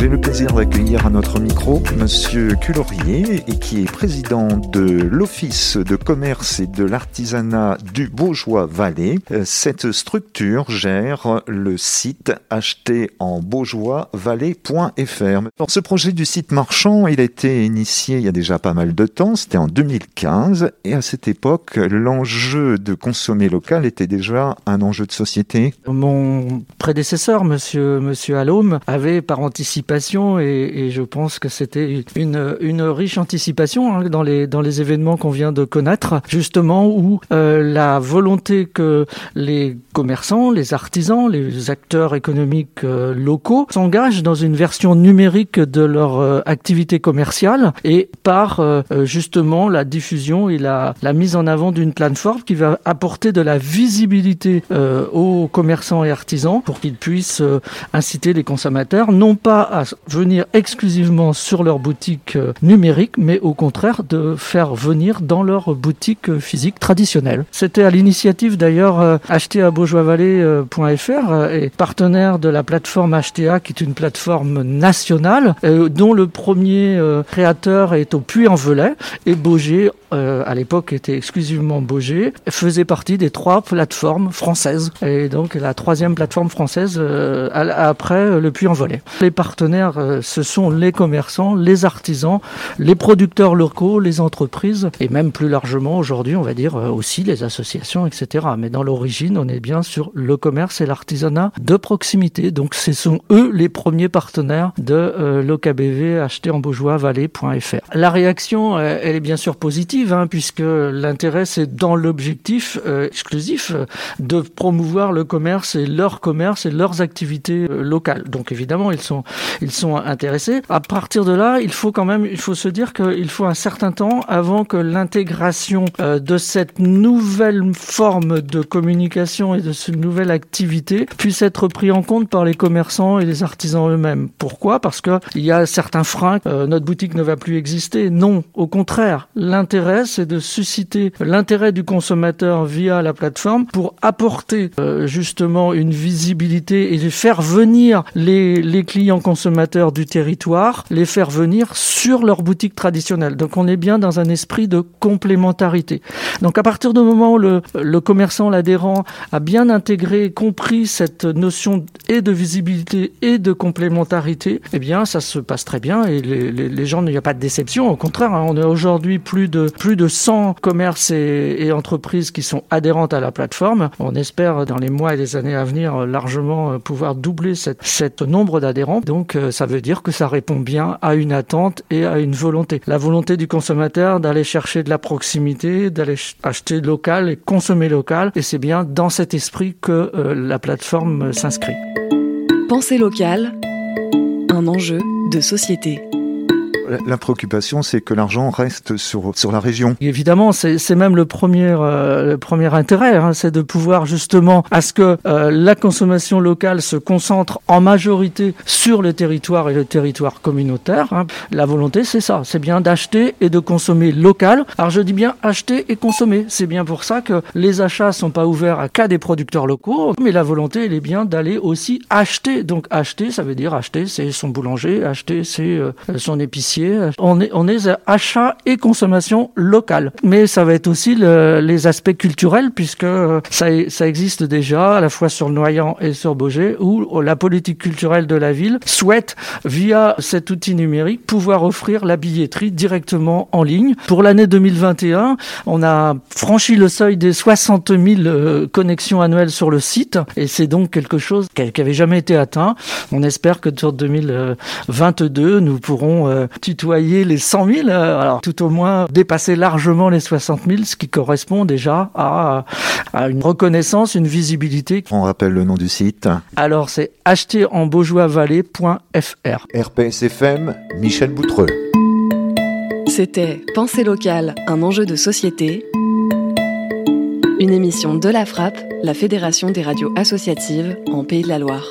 J'ai le plaisir d'accueillir à notre micro Monsieur Cullorier, et qui est président de l'Office de commerce et de l'artisanat du Beaujois-Valais. Euh, cette structure gère le site acheté en beaujoisvalais.fr. Ce projet du site marchand, il a été initié il y a déjà pas mal de temps, c'était en 2015, et à cette époque, l'enjeu de consommer local était déjà un enjeu de société. Mon prédécesseur, Monsieur Monsieur avait par anticipation et, je pense que c'était une, une riche anticipation hein, dans, les, dans les événements qu'on vient de connaître, justement où euh, la volonté que les commerçants, les artisans, les acteurs économiques euh, locaux s'engagent dans une version numérique de leur euh, activité commerciale et par justement la diffusion et la, la mise en avant d'une plateforme qui va apporter de la visibilité aux commerçants et artisans pour qu'ils puissent inciter les consommateurs non pas à venir exclusivement sur leur boutique euh, numérique, mais au contraire de faire venir dans leur boutique euh, physique traditionnelle. C'était à l'initiative d'ailleurs euh, acheter à et partenaire de la plateforme HTA qui est une plateforme nationale dont le premier créateur est au Puy-en-Velay et Beaugé à l'époque était exclusivement Beaugé, faisait partie des trois plateformes françaises. Et donc la troisième plateforme française après le Puy-en-Velay. Les partenaires euh, ce sont les commerçants, les artisans, les producteurs locaux, les entreprises, et même plus largement aujourd'hui, on va dire euh, aussi les associations, etc. Mais dans l'origine, on est bien sur le commerce et l'artisanat de proximité. Donc ce sont eux les premiers partenaires de euh, l'OKBV acheté en beaujoisvallée.fr. La réaction, elle est bien sûr positive, hein, puisque l'intérêt, c'est dans l'objectif exclusif de promouvoir le commerce et leur commerce et leurs activités locales. Donc évidemment, ils sont, ils sont intéressés. À partir de là, il faut quand même, il faut se dire qu'il faut un certain temps avant que l'intégration euh, de cette nouvelle forme de communication et de cette nouvelle activité puisse être pris en compte par les commerçants et les artisans eux-mêmes. Pourquoi? Parce que il y a certains freins. Euh, notre boutique ne va plus exister. Non, au contraire, l'intérêt c'est de susciter l'intérêt du consommateur via la plateforme pour apporter euh, justement une visibilité et faire venir les, les clients consommateurs consommateurs du territoire, les faire venir sur leur boutique traditionnelle. Donc on est bien dans un esprit de complémentarité. Donc à partir du moment où le, le commerçant, l'adhérent a bien intégré, compris cette notion et de visibilité et de complémentarité, eh bien ça se passe très bien et les, gens, il n'y a pas de déception. Au contraire, hein, on a aujourd'hui plus de, plus de 100 commerces et, et entreprises qui sont adhérentes à la plateforme. On espère dans les mois et les années à venir largement pouvoir doubler cette, cette nombre d'adhérents. Donc ça veut dire que ça répond bien à une attente et à une volonté. La volonté du consommateur d'aller chercher de la proximité, d'aller acheter local et consommer local. Et c'est bien dans cet esprit que euh, la plateforme s'inscrit. Pensée locale, un enjeu de société la préoccupation, c'est que l'argent reste sur, sur la région. Évidemment, c'est même le premier, euh, premier intérêt, hein, c'est de pouvoir justement à ce que euh, la consommation locale se concentre en majorité sur le territoire et le territoire communautaire. Hein. La volonté, c'est ça, c'est bien d'acheter et de consommer local. Alors je dis bien acheter et consommer. C'est bien pour ça que les achats sont pas ouverts à qu'à des producteurs locaux, mais la volonté, elle est bien d'aller aussi acheter. Donc acheter, ça veut dire acheter, c'est son boulanger, acheter, c'est euh, son épicier on est, on est achat et consommation locale. Mais ça va être aussi les aspects culturels puisque ça, ça existe déjà à la fois sur Noyant et sur Beaugé où la politique culturelle de la ville souhaite via cet outil numérique pouvoir offrir la billetterie directement en ligne. Pour l'année 2021, on a franchi le seuil des 60 000 euh, connexions annuelles sur le site et c'est donc quelque chose qui n'avait jamais été atteint. On espère que sur 2022, nous pourrons euh, tutoyer les 100 000, euh, alors tout au moins dépasser largement les 60 000, ce qui correspond déjà à, à une reconnaissance, une visibilité. On rappelle le nom du site. Alors c'est acheter en beaujoisvallée.fr. RPSFM, Michel Boutreux. C'était Pensée locale, un enjeu de société. Une émission de la Frappe, la Fédération des radios associatives en Pays de la Loire.